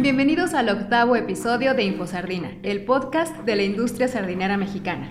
Bienvenidos al octavo episodio de InfoSardina, el podcast de la industria sardinera mexicana.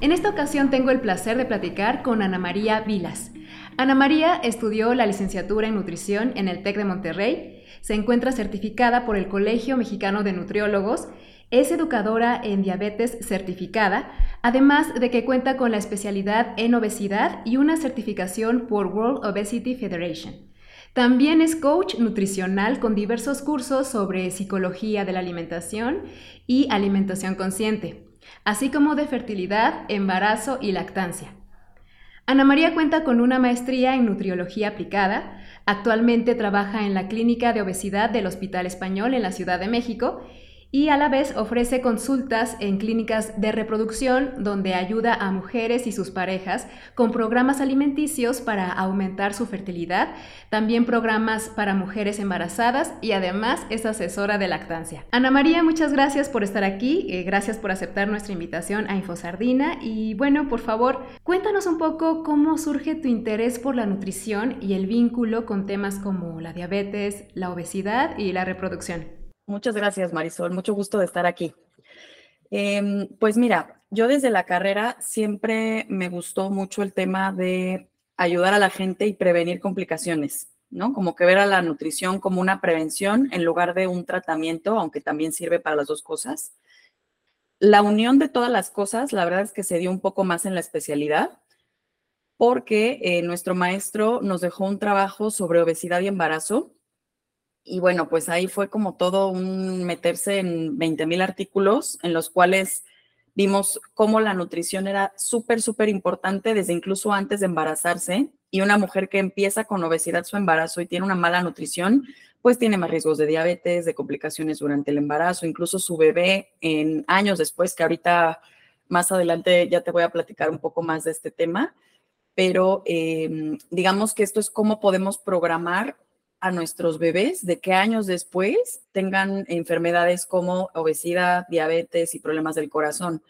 En esta ocasión tengo el placer de platicar con Ana María Vilas. Ana María estudió la licenciatura en nutrición en el TEC de Monterrey, se encuentra certificada por el Colegio Mexicano de Nutriólogos, es educadora en diabetes certificada, además de que cuenta con la especialidad en obesidad y una certificación por World Obesity Federation. También es coach nutricional con diversos cursos sobre psicología de la alimentación y alimentación consciente, así como de fertilidad, embarazo y lactancia. Ana María cuenta con una maestría en nutriología aplicada, actualmente trabaja en la Clínica de Obesidad del Hospital Español en la Ciudad de México y a la vez ofrece consultas en clínicas de reproducción donde ayuda a mujeres y sus parejas con programas alimenticios para aumentar su fertilidad, también programas para mujeres embarazadas y además es asesora de lactancia. Ana María, muchas gracias por estar aquí, eh, gracias por aceptar nuestra invitación a Infosardina y bueno, por favor, cuéntanos un poco cómo surge tu interés por la nutrición y el vínculo con temas como la diabetes, la obesidad y la reproducción. Muchas gracias, Marisol. Mucho gusto de estar aquí. Em, pues mira, yo desde la carrera siempre me gustó mucho el tema de ayudar a la gente y prevenir complicaciones, ¿no? Como que ver a la nutrición como una prevención en lugar de un tratamiento, aunque también sirve para las dos cosas. La unión de todas las cosas, la verdad es que se dio un poco más en la especialidad, porque eh, nuestro maestro nos dejó un trabajo sobre obesidad y embarazo y bueno, pues ahí fue como todo un meterse en 20 mil artículos en los cuales vimos cómo la nutrición era súper, súper importante desde incluso antes de embarazarse. Y una mujer que empieza con obesidad su embarazo y tiene una mala nutrición, pues tiene más riesgos de diabetes, de complicaciones durante el embarazo, incluso su bebé en años después, que ahorita más adelante ya te voy a platicar un poco más de este tema. Pero em, digamos que esto es cómo podemos programar a nuestros bebés de que años después tengan enfermedades como obesidad, diabetes y problemas del corazón.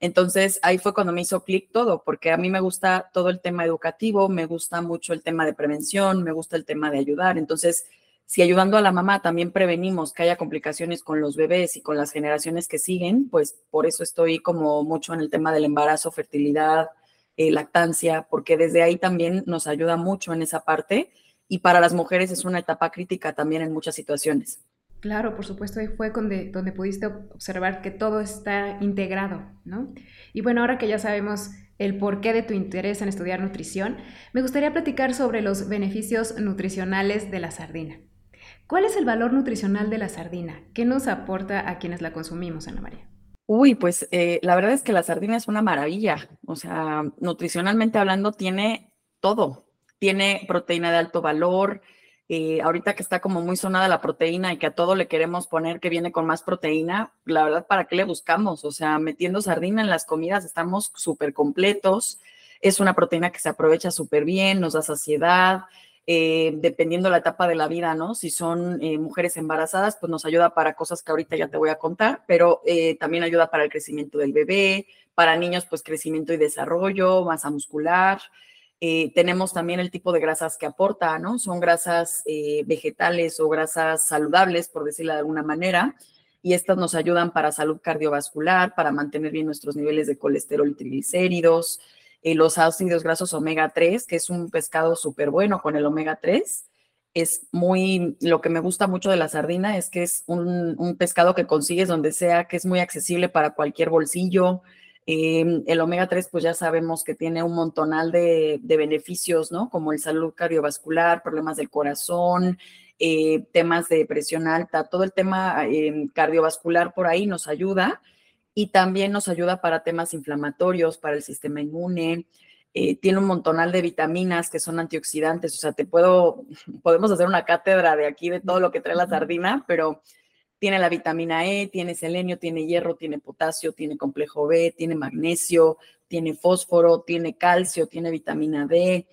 Entonces ahí fue cuando me hizo clic todo, porque a mí me gusta todo el tema educativo, me gusta mucho el tema de prevención, me gusta el tema de ayudar. Entonces, si ayudando a la mamá también prevenimos que haya complicaciones con los bebés y con las generaciones que siguen, pues por eso estoy como mucho en el tema del embarazo, fertilidad, eh, lactancia, porque desde ahí también nos ayuda mucho en esa parte y para las mujeres es una etapa crítica también en muchas situaciones. Claro, por supuesto, ahí fue donde, donde pudiste observar que todo está integrado, ¿no? Y bueno, ahora que ya sabemos el porqué de tu interés en estudiar nutrición, me gustaría platicar sobre los beneficios nutricionales de la sardina. ¿Cuál es el valor nutricional de la sardina? ¿Qué nos aporta a quienes la consumimos, Ana María? Uy, pues eh, la verdad es que la sardina es una maravilla. O sea, nutricionalmente hablando, tiene todo tiene proteína de alto valor. Eh, ahorita que está como muy sonada la proteína y que a todo le queremos poner que viene con más proteína, la verdad, ¿para qué le buscamos? O sea, metiendo sardina en las comidas estamos súper completos. Es una proteína que se aprovecha súper bien, nos da saciedad, eh, dependiendo la etapa de la vida, ¿no? Si son eh, mujeres embarazadas, pues nos ayuda para cosas que ahorita ya te voy a contar, pero también ayuda para el crecimiento del bebé, para niños, pues crecimiento y desarrollo, masa muscular. Eh, tenemos también el tipo de grasas que aporta, ¿no? Son grasas eh, vegetales o grasas saludables, por decirlo de alguna manera, y estas nos ayudan para salud cardiovascular, para mantener bien nuestros niveles de colesterol y triglicéridos, eh, los ácidos grasos omega 3, que es un pescado súper bueno con el omega 3. Es muy, lo que me gusta mucho de la sardina es que es un, un pescado que consigues donde sea, que es muy accesible para cualquier bolsillo, Em, el omega 3, pues ya sabemos que tiene un montonal de, beneficios, ¿no? Como el salud cardiovascular, problemas del corazón, eh, temas de presión alta, todo el tema em, cardiovascular por ahí nos ayuda y también nos ayuda para temas inflamatorios, para el sistema inmune. Eh, tiene un montonal de vitaminas que son antioxidantes, o sea, te puedo, podemos hacer una cátedra de aquí de todo lo que trae la sardina, pero tiene la vitamina E, tiene selenio, tiene hierro, tiene potasio, tiene complejo B, tiene magnesio, tiene fósforo, tiene calcio, tiene vitamina D.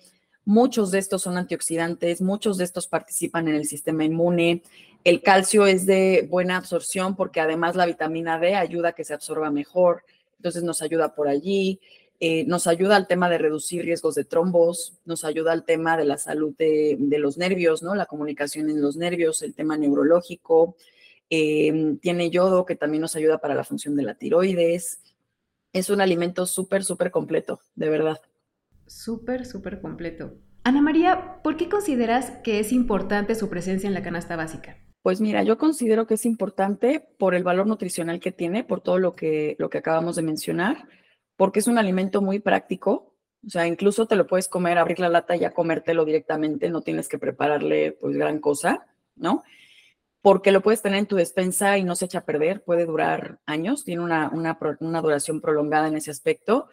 Muchos de estos son antioxidantes, muchos de estos participan en el sistema inmune. El calcio es de buena absorción porque además la vitamina D ayuda a que se absorba mejor, entonces nos ayuda por allí. eh, nos ayuda al tema de reducir riesgos de trombos, nos ayuda al tema de la salud de, los nervios, ¿no? La comunicación en los nervios, el tema neurológico. Em, tiene yodo que también nos ayuda para la función de la tiroides. Es un alimento súper, súper completo, de verdad. Súper, súper completo. Ana María, ¿por qué consideras que es importante su presencia en la canasta básica? Pues mira, yo considero que es importante por el valor nutricional que tiene, por todo lo que, lo que acabamos de mencionar porque es un alimento muy práctico. O sea, incluso te lo puedes comer, abrir la lata y ya comértelo directamente, no tienes que prepararle pues gran cosa, ¿no? Porque lo puedes tener en tu despensa y no se echa a perder, puede durar años, tiene una, una, duración prolongada en ese aspecto,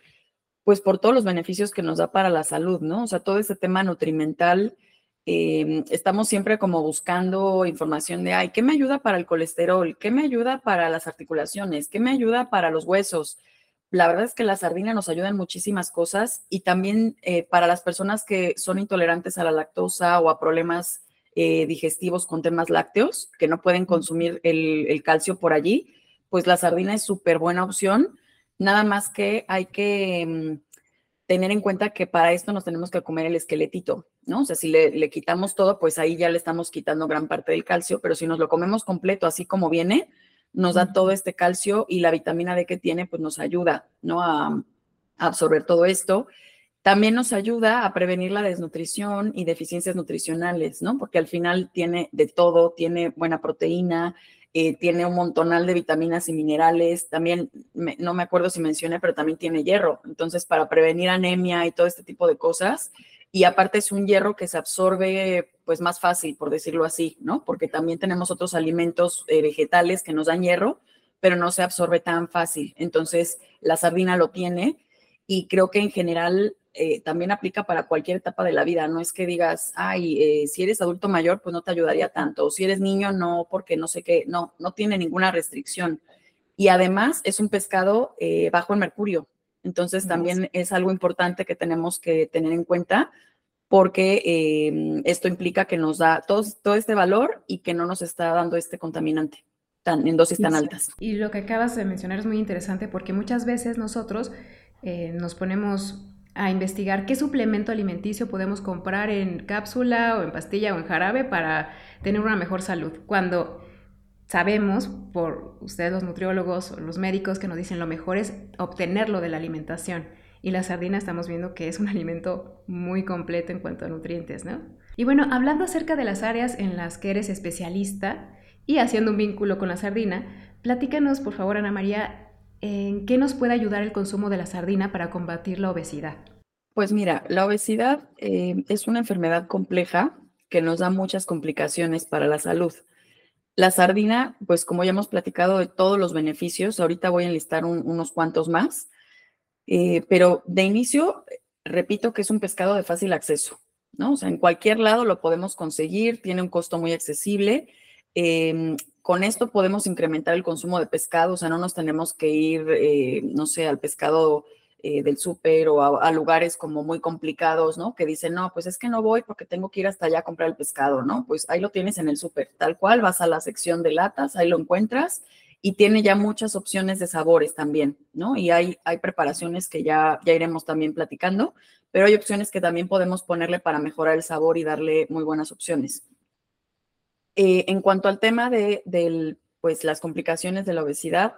pues por todos los beneficios que nos da para la salud, ¿no? O sea, todo ese tema nutrimental, eh, estamos siempre como buscando información de, ay, ¿qué me ayuda para el colesterol? ¿Qué me ayuda para las articulaciones? ¿Qué me ayuda para los huesos? La verdad es que la sardina nos ayuda en muchísimas cosas y también eh, para las personas que son intolerantes a la lactosa o a problemas eh, digestivos con temas lácteos, que no pueden consumir el, calcio por allí, pues la sardina es súper buena opción. Nada más que hay que mm, tener en cuenta que para esto nos tenemos que comer el esqueletito, ¿no? O sea, si le, le, quitamos todo, pues ahí ya le estamos quitando gran parte del calcio, pero si nos lo comemos completo, así como viene, nos da todo este calcio y la vitamina D que tiene, pues nos ayuda, ¿no? A, absorber todo esto. También nos ayuda a prevenir la desnutrición y deficiencias nutricionales, ¿no? Porque al final tiene de todo, tiene buena proteína, eh, tiene un montonal de vitaminas y minerales. También, no me acuerdo si mencioné, pero también tiene hierro. Entonces, para prevenir anemia y todo este tipo de cosas, y aparte es un hierro que se absorbe pues más fácil, por decirlo así, ¿no? Porque también tenemos otros alimentos eh, vegetales que nos dan hierro, pero no se absorbe tan fácil. Entonces, la sardina lo tiene y creo que en general eh, también aplica para cualquier etapa de la vida. No es que digas, ay, eh, si eres adulto mayor, pues no te ayudaría tanto. O si eres niño, no, porque no sé qué. No, no tiene ninguna restricción. Y además es un pescado bajo en mercurio. Entonces también es algo importante que tenemos que tener en cuenta porque em, esto implica que nos da todo, todo, este valor y que no nos está dando este contaminante tan, en dosis tan altas. Y lo que acabas de mencionar es muy interesante porque muchas veces nosotros eh, nos ponemos a investigar qué suplemento alimenticio podemos comprar en cápsula o en pastilla o en jarabe para tener una mejor salud. Cuando sabemos por ustedes los nutriólogos o los médicos que nos dicen lo mejor es obtenerlo de la alimentación. Y la sardina estamos viendo que es un alimento muy completo en cuanto a nutrientes, ¿no? Y bueno, hablando acerca de las áreas en las que eres especialista y haciendo un vínculo con la sardina, platícanos por favor, Ana María, en qué nos puede ayudar el consumo de la sardina para combatir la obesidad. Pues mira, la obesidad eh, es una enfermedad compleja que nos da muchas complicaciones para la salud. La sardina, pues como ya hemos platicado de todos los beneficios, ahorita voy a enlistar unos cuantos más, eh, pero de inicio, repito que es un pescado de fácil acceso, ¿no? O sea, en cualquier lado lo podemos conseguir, tiene un costo muy accesible. Em, con esto podemos incrementar el consumo de pescado, o sea, no nos tenemos que ir, eh, no sé, al pescado eh, del súper o a, lugares como muy complicados, ¿no? Que dicen, no, pues es que no voy porque tengo que ir hasta allá a comprar el pescado, ¿no? Pues ahí lo tienes en el súper, tal cual, vas a la sección de latas, ahí lo encuentras y tiene ya muchas opciones de sabores también, ¿no? Y hay, hay preparaciones que ya, ya iremos también platicando, pero hay opciones que también podemos ponerle para mejorar el sabor y darle muy buenas opciones. Eh, en cuanto al tema de, pues, las complicaciones de la obesidad,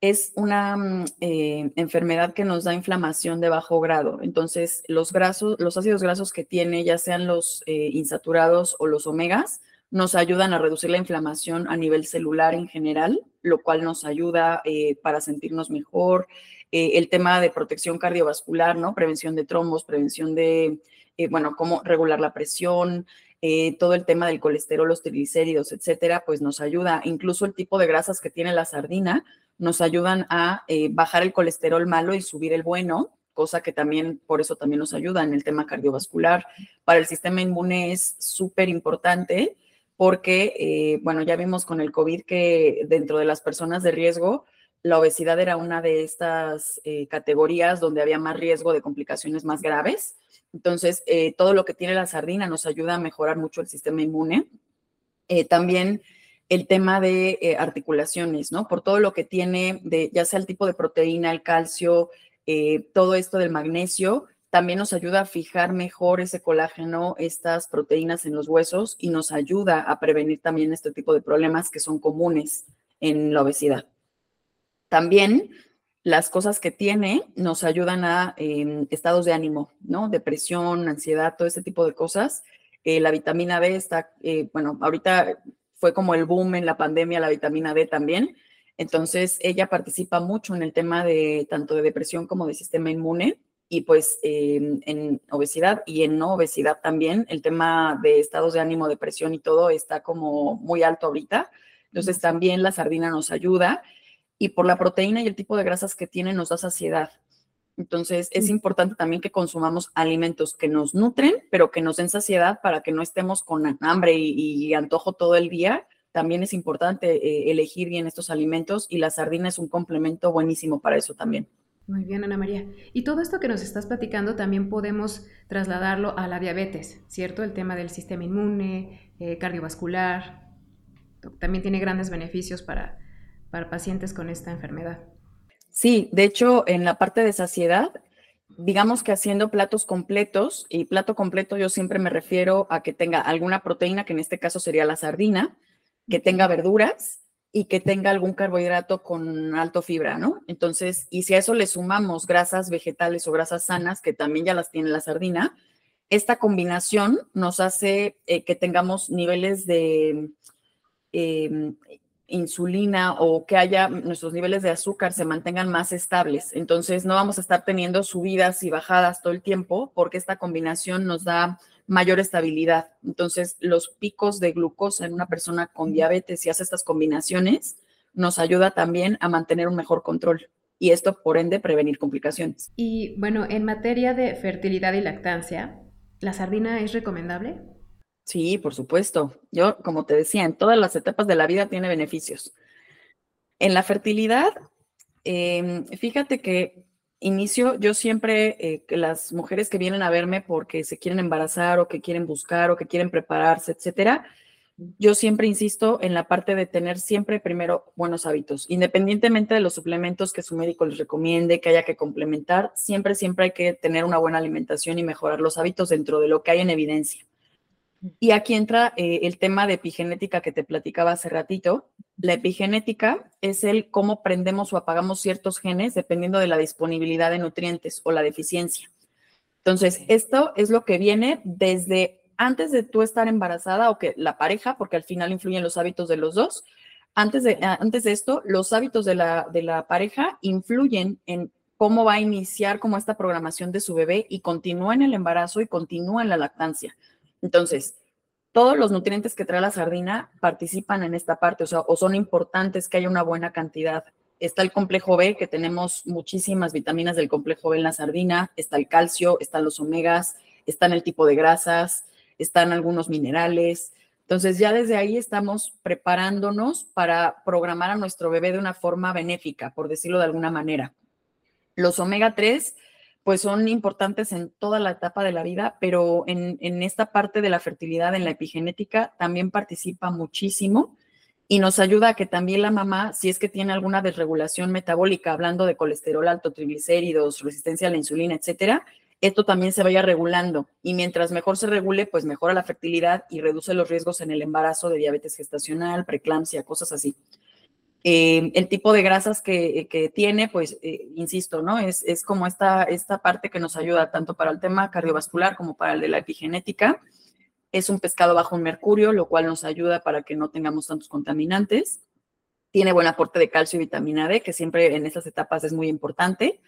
es una mm, eh, enfermedad que nos da inflamación de bajo grado. Entonces, los, grasos, los ácidos grasos que tiene, ya sean los eh, insaturados o los omegas, nos ayudan a reducir la inflamación a nivel celular en general, lo cual nos ayuda para sentirnos mejor. el tema de protección cardiovascular, ¿no? Prevención de trombos, prevención de, bueno, cómo regular la presión, todo el tema del colesterol, los triglicéridos, etcétera, pues nos ayuda. Incluso el tipo de grasas que tiene la sardina nos ayudan a eh, bajar el colesterol malo y subir el bueno, cosa que también, por eso también nos ayuda en el tema cardiovascular. Para el sistema inmune es súper importante porque, eh, bueno, ya vimos con el COVID que dentro de las personas de riesgo, la obesidad era una de estas eh, categorías donde había más riesgo de complicaciones más graves. Entonces, todo lo que tiene la sardina nos ayuda a mejorar mucho el sistema inmune. también el tema de eh, articulaciones, ¿no? Por todo lo que tiene, de, ya sea el tipo de proteína, el calcio, eh, todo esto del magnesio también nos ayuda a fijar mejor ese colágeno, estas proteínas en los huesos y nos ayuda a prevenir también este tipo de problemas que son comunes en la obesidad. También las cosas que tiene nos ayudan a em, estados de ánimo, ¿no? Depresión, ansiedad, todo ese tipo de cosas. Eh, la vitamina D está, eh, bueno, ahorita fue como el boom en la pandemia, la vitamina D también. Entonces, ella participa mucho en el tema de tanto de depresión como de sistema inmune y pues em, en obesidad y en no obesidad también, el tema de estados de ánimo, depresión y todo está como muy alto ahorita. Entonces, también la sardina nos ayuda y por la proteína y el tipo de grasas que tiene nos da saciedad. Entonces, es importante también que consumamos alimentos que nos nutren, pero que nos den saciedad para que no estemos con hambre y, antojo todo el día. También es importante eh, elegir bien estos alimentos y la sardina es un complemento buenísimo para eso también. Muy bien, Ana María. Y todo esto que nos estás platicando también podemos trasladarlo a la diabetes, ¿cierto? El tema del sistema inmune, eh, cardiovascular, también tiene grandes beneficios para, para pacientes con esta enfermedad. Sí, de hecho, en la parte de saciedad, digamos que haciendo platos completos, y plato completo yo siempre me refiero a que tenga alguna proteína, que en este caso sería la sardina, que tenga verduras y que tenga algún carbohidrato con alto fibra, ¿no? Entonces, y si a eso le sumamos grasas vegetales o grasas sanas, que también ya las tiene la sardina, esta combinación nos hace eh, que tengamos niveles de eh, insulina o que haya nuestros niveles de azúcar se mantengan más estables. Entonces no vamos a estar teniendo subidas y bajadas todo el tiempo porque esta combinación nos da mayor estabilidad. Entonces los picos de glucosa en una persona con diabetes y hace estas combinaciones nos ayuda también a mantener un mejor control y esto por ende prevenir complicaciones. Y bueno, en materia de fertilidad y lactancia, ¿la sardina es recomendable? Sí, por supuesto. Yo, como te decía, en todas las etapas de la vida tiene beneficios. En la fertilidad, em, fíjate que inicio, yo siempre, eh, que las mujeres que vienen a verme porque se quieren embarazar o que quieren buscar o que quieren prepararse, etcétera, yo siempre insisto en la parte de tener siempre primero buenos hábitos, independientemente de los suplementos que su médico les recomiende, que haya que complementar, siempre, siempre hay que tener una buena alimentación y mejorar los hábitos dentro de lo que hay en evidencia. Y aquí entra eh, el tema de epigenética que te platicaba hace ratito. La epigenética es el cómo prendemos o apagamos ciertos genes dependiendo de la disponibilidad de nutrientes o la deficiencia. Entonces, esto es lo que viene desde antes de tú estar embarazada o que la pareja, porque al final influyen los hábitos de los dos. Antes de, antes de esto, los hábitos de la, de la pareja influyen en cómo va a iniciar como esta programación de su bebé y continúa en el embarazo y continúa en la lactancia. Entonces, todos los nutrientes que trae la sardina participan en esta parte, o son importantes que haya una buena cantidad. Está el complejo B, que tenemos muchísimas vitaminas del complejo B en la sardina, está el calcio, están los omegas, están el tipo de grasas, están algunos minerales. Entonces ya desde ahí estamos preparándonos para programar a nuestro bebé de una forma benéfica, por decirlo de alguna manera. Los omega 3 pues son importantes en toda la etapa de la vida, pero en, esta parte de la fertilidad, en la epigenética, también participa muchísimo y nos ayuda a que también la mamá, si es que tiene alguna desregulación metabólica, hablando de colesterol alto, triglicéridos, resistencia a la insulina, etcétera, esto también se vaya regulando. Y mientras mejor se regule, pues mejora la fertilidad y reduce los riesgos en el embarazo de diabetes gestacional, preeclampsia, cosas así. Eh, el tipo de grasas que, tiene, pues, eh, insisto, ¿no? Es, es como esta, esta parte que nos ayuda tanto para el tema cardiovascular como para el de la epigenética. Es un pescado bajo en mercurio, lo cual nos ayuda para que no tengamos tantos contaminantes. Tiene buen aporte de calcio y vitamina D, que siempre en estas etapas es muy importante.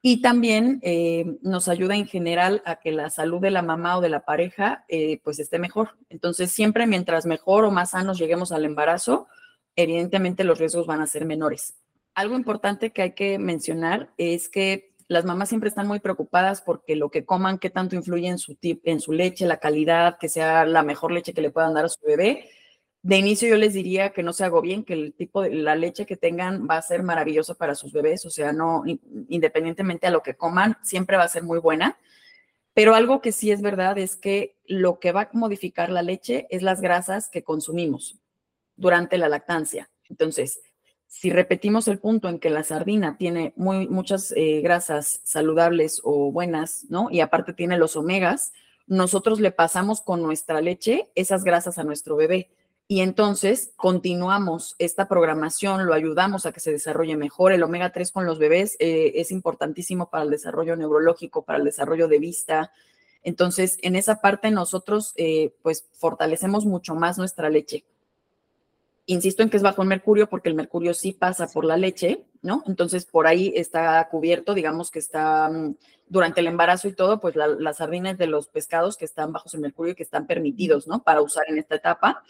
Y también eh, nos ayuda en general a que la salud de la mamá o de la pareja pues esté mejor. Entonces, siempre mientras mejor o más sanos lleguemos al embarazo, evidentemente los riesgos van a ser menores. Algo importante que hay que mencionar es que las mamás siempre están muy preocupadas porque lo que coman, qué tanto influye en su, en su leche, la calidad, que sea la mejor leche que le puedan dar a su bebé. De inicio yo les diría que no se hago bien, que el tipo de la leche que tengan va a ser maravillosa para sus bebés, o sea, no independientemente a lo que coman, siempre va a ser muy buena. Pero algo que sí es verdad es que lo que va a modificar la leche es las grasas que consumimos durante la lactancia. Entonces, Si repetimos el punto en que la sardina tiene muy, muchas eh, grasas saludables o buenas, ¿no? Y aparte tiene los omegas, nosotros le pasamos con nuestra leche esas grasas a nuestro bebé. Y entonces continuamos esta programación, lo ayudamos a que se desarrolle mejor. El omega 3 con los bebés eh, es importantísimo para el desarrollo neurológico, para el desarrollo de vista. Entonces, en esa parte nosotros eh, pues fortalecemos mucho más nuestra leche. Insisto en que es bajo el mercurio porque el mercurio sí pasa por la leche, ¿no? Entonces, por ahí está cubierto, digamos que está mm, durante el embarazo y todo, pues las sardinas de los pescados que están bajo el mercurio y que están permitidos, ¿no? Para usar en esta etapa.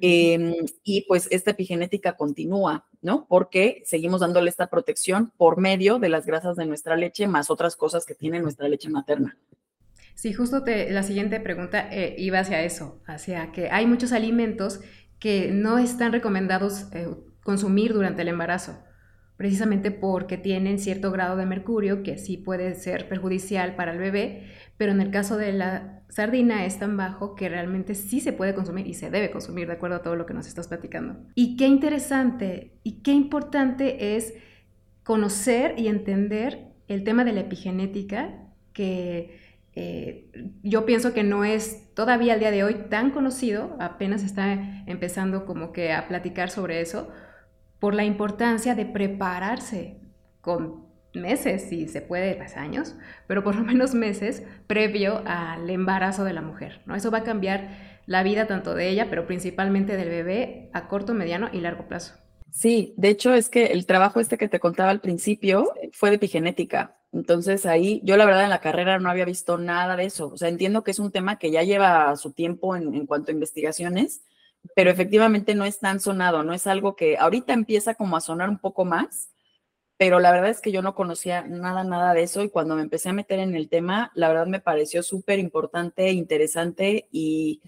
Em, y pues esta epigenética continúa, ¿no? Porque seguimos dándole esta protección por medio de las grasas de nuestra leche más otras cosas que tiene nuestra leche materna. Sí, justo te, la siguiente pregunta eh, iba hacia eso, hacia que hay muchos alimentos que no están recomendados eh, consumir durante el embarazo, precisamente porque tienen cierto grado de mercurio que sí puede ser perjudicial para el bebé, pero en el caso de la sardina es tan bajo que realmente sí se puede consumir y se debe consumir de acuerdo a todo lo que nos estás platicando. Y qué interesante y qué importante es conocer y entender el tema de la epigenética que eh, yo pienso que no es todavía al día de hoy tan conocido, apenas está empezando como que a platicar sobre eso, por la importancia de prepararse con meses, si se puede, pues años, pero por lo menos meses previo al embarazo de la mujer, ¿no? Eso va a cambiar la vida tanto de ella, pero principalmente del bebé a corto, mediano y largo plazo. Sí, de hecho es que el trabajo este que te contaba al principio fue de epigenética. Entonces ahí yo la verdad en la carrera no había visto nada de eso. O sea, entiendo que es un tema que ya lleva su tiempo en, cuanto a investigaciones, pero efectivamente no es tan sonado, no es algo que ahorita empieza como a sonar un poco más, pero la verdad es que yo no conocía nada, nada de eso y cuando me empecé a meter en el tema, la verdad me pareció súper importante, interesante y...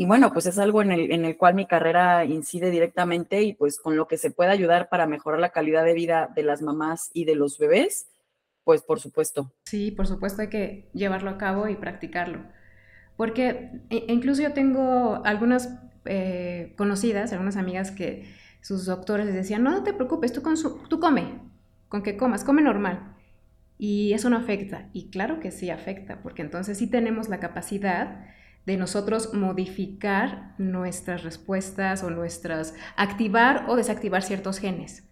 Y bueno, pues es algo en el, en el cual mi carrera incide directamente y pues con lo que se puede ayudar para mejorar la calidad de vida de las mamás y de los bebés, pues por supuesto. Sí, por supuesto hay que llevarlo a cabo y practicarlo. Porque e, incluso yo tengo algunas eh, conocidas, algunas amigas que sus doctores les decían, no, no te preocupes, tú, tú come, con que comas, come normal. Y eso no afecta. Y claro que sí afecta, porque entonces sí tenemos la capacidad de nosotros modificar nuestras respuestas o nuestras, activar o desactivar ciertos genes.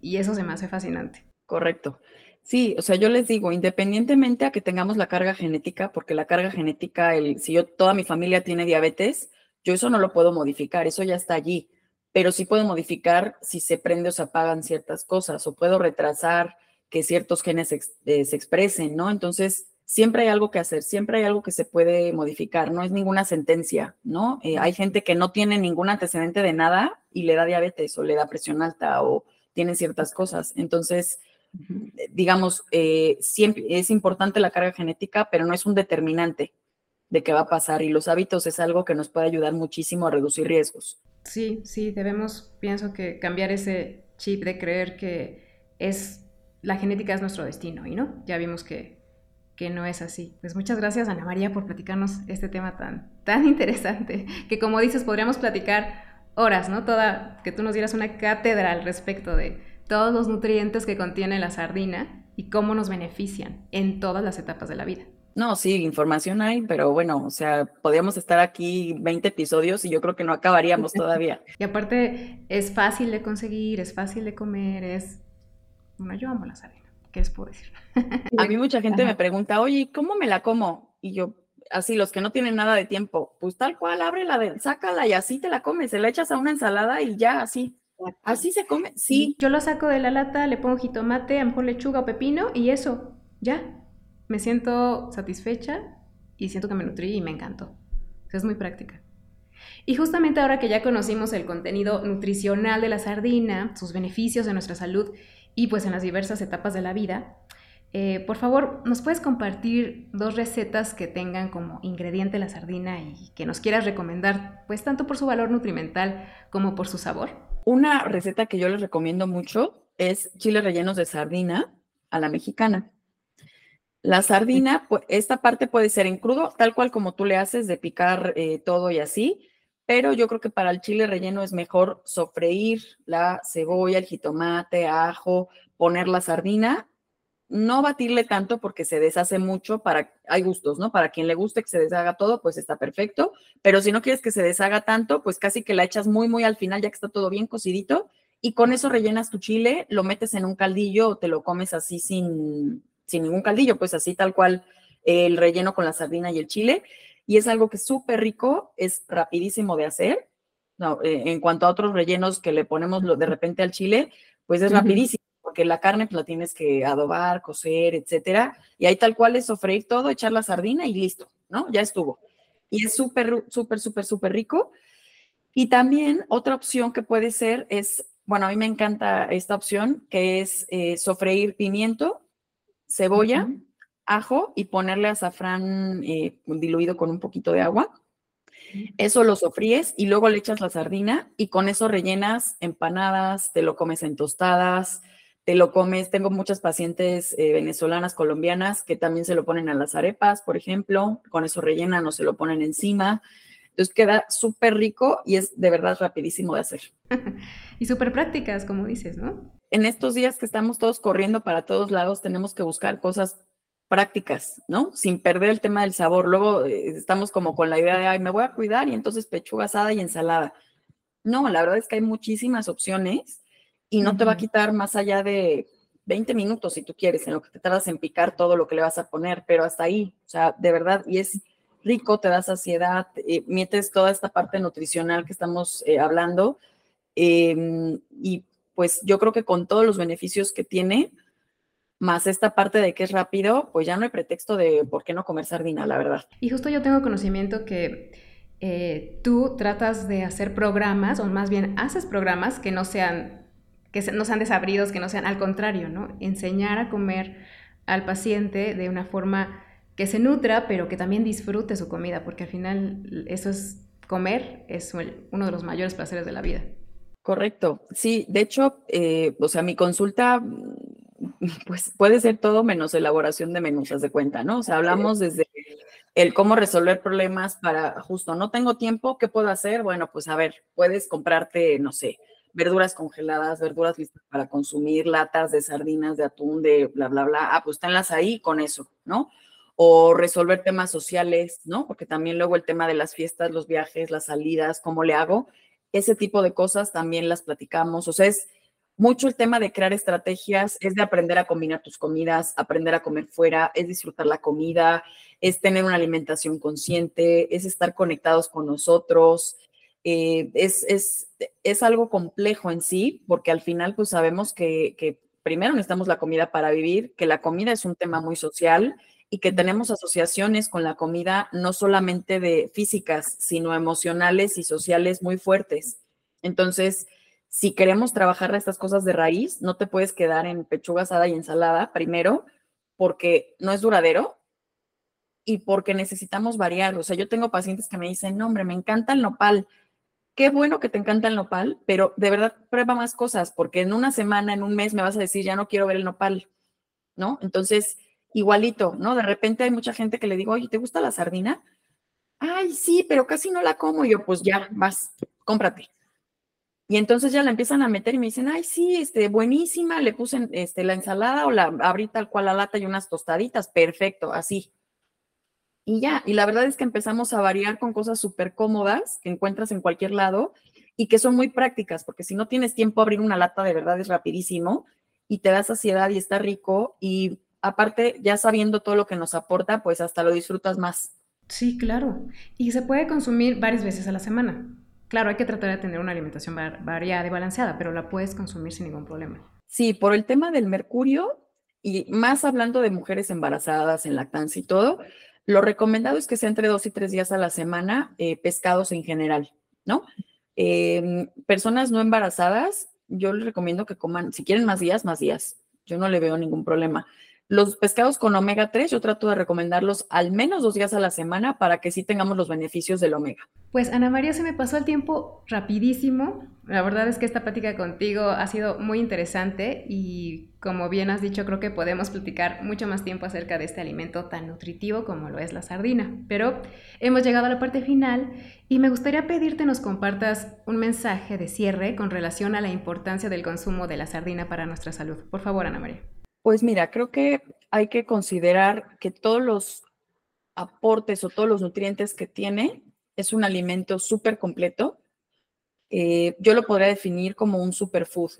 Y eso se me hace fascinante. Correcto. Sí, o sea, yo les digo, independientemente a que tengamos la carga genética, porque la carga genética, el, si yo toda mi familia tiene diabetes, yo eso no lo puedo modificar, eso ya está allí, pero sí puedo modificar si se prende o se apagan ciertas cosas, o puedo retrasar que ciertos genes eh, se expresen, ¿no? Entonces, siempre hay algo que hacer, siempre hay algo que se puede modificar, no es ninguna sentencia, ¿no? Eh, hay gente que no tiene ningún antecedente de nada y le da diabetes o le da presión alta o tiene ciertas cosas. Entonces, eh, digamos, eh, siempre es importante la carga genética, pero no es un determinante de qué va a pasar y los hábitos es algo que nos puede ayudar muchísimo a reducir riesgos. Sí, sí, debemos, pienso que cambiar ese chip de creer que es la genética es nuestro destino y no, ya vimos que que no es así. Pues muchas gracias Ana María por platicarnos este tema tan, tan interesante, que como dices podríamos platicar horas, ¿no? Toda, que tú nos dieras una cátedra al respecto de todos los nutrientes que contiene la sardina y cómo nos benefician en todas las etapas de la vida. No, sí, información hay, pero bueno, o sea, podríamos estar aquí 20 episodios y yo creo que no acabaríamos todavía. y aparte es fácil de conseguir, es fácil de comer, es... Bueno, yo amo la sardina. ¿Qué les puedo decir? A mí mucha gente me pregunta, oye, ¿cómo me la como? Y yo, así, los que no tienen nada de tiempo, pues tal cual, ábrela, de, sácala y así te la comes, se la echas a una ensalada y ya, así. Así se come, sí. Yo lo saco de la lata, le pongo jitomate, a lo mejor lechuga o pepino y eso, ya. Me siento satisfecha y siento que me nutrí y me encantó. es muy práctica. Y justamente ahora que ya conocimos el contenido nutricional de la sardina, sus beneficios en nuestra salud y pues en las diversas etapas de la vida. Eh, por favor, ¿nos puedes compartir dos recetas que tengan como ingrediente la sardina y que nos quieras recomendar, pues tanto por su valor nutrimental como por su sabor? Una receta que yo les recomiendo mucho es chiles rellenos de sardina a la mexicana. La sardina, esta parte puede ser en crudo, tal cual como tú le haces de picar eh, todo y así, pero yo creo que para el chile relleno es mejor sofreír la cebolla, el jitomate, ajo, poner la sardina, no batirle tanto porque se deshace mucho para, hay gustos, ¿no? Para quien le guste que se deshaga todo, pues está perfecto, pero si no quieres que se deshaga tanto, pues casi que la echas muy, muy al final ya que está todo bien cocidito y con eso rellenas tu chile, lo metes en un caldillo o te lo comes así sin, sin ningún caldillo, pues así tal cual el relleno con la sardina y el chile y es algo que es súper rico, es rapidísimo de hacer. Eh, en cuanto a otros rellenos que le ponemos de repente al chile, pues es rapidísimo, porque la carne pues, la tienes que adobar, cocer, etcétera. Y ahí tal cual es sofreír todo, echar la sardina y listo, ¿no? Ya estuvo. Y es súper, súper, súper, súper rico. Y también otra opción que puede ser es, bueno, a mí me encanta esta opción, que es eh, sofreír pimiento, cebolla, ajo y ponerle azafrán eh, diluido con un poquito de agua. Eso lo sofríes y luego le echas la sardina y con eso rellenas empanadas, te lo comes en tostadas, te lo comes. Tengo muchas pacientes eh, venezolanas, colombianas que también se lo ponen a las arepas, por ejemplo, con eso rellenan o se lo ponen encima. Entonces queda súper rico y es de verdad rapidísimo de hacer. y súper prácticas, como dices, ¿no? En estos días que estamos todos corriendo para todos lados, tenemos que buscar cosas prácticas, ¿no? Sin perder el tema del sabor. Luego eh, estamos como con la idea de, ay, me voy a cuidar y entonces pechuga asada y ensalada. No, la verdad es que hay muchísimas opciones y no te va a quitar más allá de 20 minutos si tú quieres, en lo que te tardas en picar todo lo que le vas a poner, pero hasta ahí, o sea, de verdad, y es rico, te da saciedad, eh, metes toda esta parte nutricional que estamos eh, hablando em, y pues yo creo que con todos los beneficios que tiene, más esta parte de que es rápido, pues ya no hay pretexto de por qué no comer sardina, la verdad. Y justo yo tengo conocimiento que eh, tú tratas de hacer programas, o más bien haces programas que no sean, que no sean desabridos, que no sean al contrario, ¿no? Enseñar a comer al paciente de una forma que se nutra, pero que también disfrute su comida, porque al final eso es comer, es uno de los mayores placeres de la vida. Correcto, sí, de hecho, eh, o sea, mi consulta pues puede ser todo menos elaboración de menús, de cuenta, ¿no? O sea, hablamos desde el cómo resolver problemas para justo, no tengo tiempo, ¿qué puedo hacer? Bueno, pues a ver, puedes comprarte, no sé, verduras congeladas, verduras listas para consumir, latas de sardinas, de atún, de bla, bla, bla. Ah, pues tenlas ahí con eso, ¿no? O resolver temas sociales, ¿no? Porque también luego el tema de las fiestas, los viajes, las salidas, ¿cómo le hago? Ese tipo de cosas también las platicamos. O sea, es mucho el tema de crear estrategias es de aprender a combinar tus comidas, aprender a comer fuera, es disfrutar la comida, es tener una alimentación consciente, es estar conectados con nosotros. Eh, es, es, es, algo complejo en sí, porque al final pues sabemos que, que primero necesitamos la comida para vivir, que la comida es un tema muy social y que tenemos asociaciones con la comida no solamente de físicas, sino emocionales y sociales muy fuertes. Entonces, si queremos trabajar estas cosas de raíz, no te puedes quedar en pechuga asada y ensalada primero, porque no es duradero y porque necesitamos variar. O sea, yo tengo pacientes que me dicen, no, hombre, me encanta el nopal. Qué bueno que te encanta el nopal, pero de verdad prueba más cosas, porque en una semana, en un mes me vas a decir, ya no quiero ver el nopal, ¿no? Entonces, igualito, ¿no? De repente hay mucha gente que le digo, oye, ¿te gusta la sardina? Ay, sí, pero casi no la como. Y yo, pues ya, vas, cómprate. Y entonces ya la empiezan a meter y me dicen, ay, sí, este, buenísima, le puse este, la ensalada o la abrí tal cual la lata y unas tostaditas, perfecto, así. Y ya, y la verdad es que empezamos a variar con cosas súper cómodas que encuentras en cualquier lado y que son muy prácticas, porque si no tienes tiempo abrir una lata de verdad es rapidísimo y te da saciedad y está rico y aparte ya sabiendo todo lo que nos aporta, pues hasta lo disfrutas más. Sí, claro. Y se puede consumir varias veces a la semana. Claro, hay que tratar de tener una alimentación variada y balanceada, pero la puedes consumir sin ningún problema. Sí, por el tema del mercurio y más hablando de mujeres embarazadas en lactancia y todo, lo recomendado es que sea entre dos y tres días a la semana eh, pescados en general, ¿no? Em, personas no embarazadas, yo les recomiendo que coman, si quieren más días, más días. Yo no le veo ningún problema. Los pescados con omega 3 yo trato de recomendarlos al menos dos días a la semana para que sí tengamos los beneficios del omega. Pues Ana María, se me pasó el tiempo rapidísimo. La verdad es que esta plática contigo ha sido muy interesante y como bien has dicho, creo que podemos platicar mucho más tiempo acerca de este alimento tan nutritivo como lo es la sardina. Pero hemos llegado a la parte final y me gustaría pedirte nos compartas un mensaje de cierre con relación a la importancia del consumo de la sardina para nuestra salud. Por favor, Ana María. Pues mira, creo que hay que considerar que todos los aportes o todos los nutrientes que tiene es un alimento súper completo. Eh, yo lo podría definir como un superfood,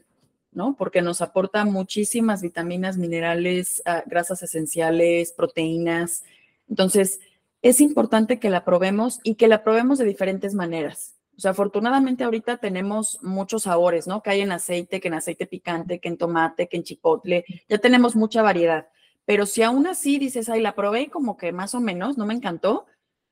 ¿no? Porque nos aporta muchísimas vitaminas, minerales, ah, grasas esenciales, proteínas. Entonces, es importante que la probemos y que la probemos de diferentes maneras. Sea, afortunadamente ahorita tenemos muchos sabores, ¿no? Que hay en aceite, que en aceite picante, que en tomate, que en chipotle, ya tenemos mucha variedad. Pero si aún así dices, ay, la probé como que más o menos, no me encantó,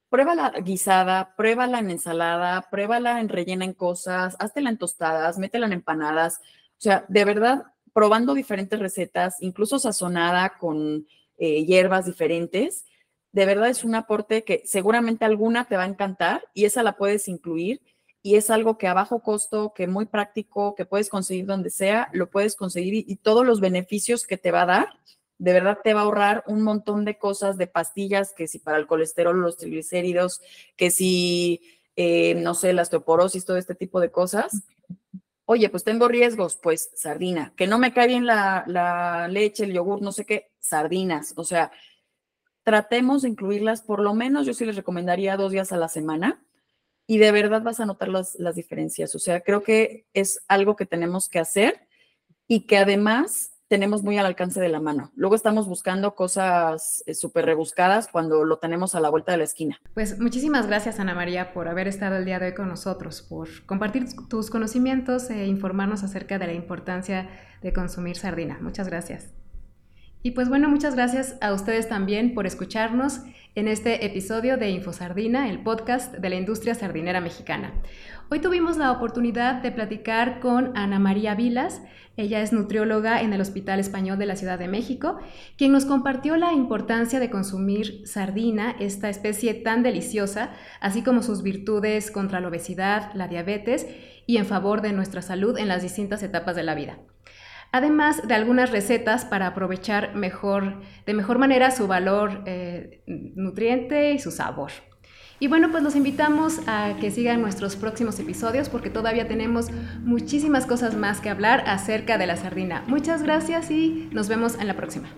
pruébala guisada, pruébala en ensalada, pruébala en rellena en cosas, háztela en tostadas, métela en empanadas. O sea, de verdad, probando diferentes recetas, incluso sazonada con eh, hierbas diferentes, de verdad es un aporte que seguramente alguna te va a encantar y esa la puedes incluir y es algo que a bajo costo, que muy práctico, que puedes conseguir donde sea, lo puedes conseguir y, todos los beneficios que te va a dar, de verdad te va a ahorrar un montón de cosas, de pastillas, que si para el colesterol, los triglicéridos, que si, eh, no sé, la osteoporosis, todo este tipo de cosas. Oye, pues tengo riesgos, pues sardina, que no me cae bien la, la leche, el yogur, no sé qué, sardinas, o sea, tratemos de incluirlas por lo menos, yo sí les recomendaría dos días a la semana y de verdad vas a notar las, las diferencias. O sea, creo que es algo que tenemos que hacer y que además tenemos muy al alcance de la mano. Luego estamos buscando cosas eh, súper rebuscadas cuando lo tenemos a la vuelta de la esquina. Pues muchísimas gracias, Ana María, por haber estado el día de hoy con nosotros, por compartir tus conocimientos e informarnos acerca de la importancia de consumir sardina. Muchas gracias. Y pues bueno, muchas gracias a ustedes también por escucharnos en este episodio de InfoSardina, el podcast de la industria sardinera mexicana. Hoy tuvimos la oportunidad de platicar con Ana María Vilas. Ella es nutrióloga en el Hospital Español de la Ciudad de México, quien nos compartió la importancia de consumir sardina, esta especie tan deliciosa, así como sus virtudes contra la obesidad, la diabetes y en favor de nuestra salud en las distintas etapas de la vida además de algunas recetas para aprovechar mejor, de mejor manera su valor eh, nutriente y su sabor. Y bueno, pues los invitamos a que sigan nuestros próximos episodios porque todavía tenemos muchísimas cosas más que hablar acerca de la sardina. Muchas gracias y nos vemos en la próxima.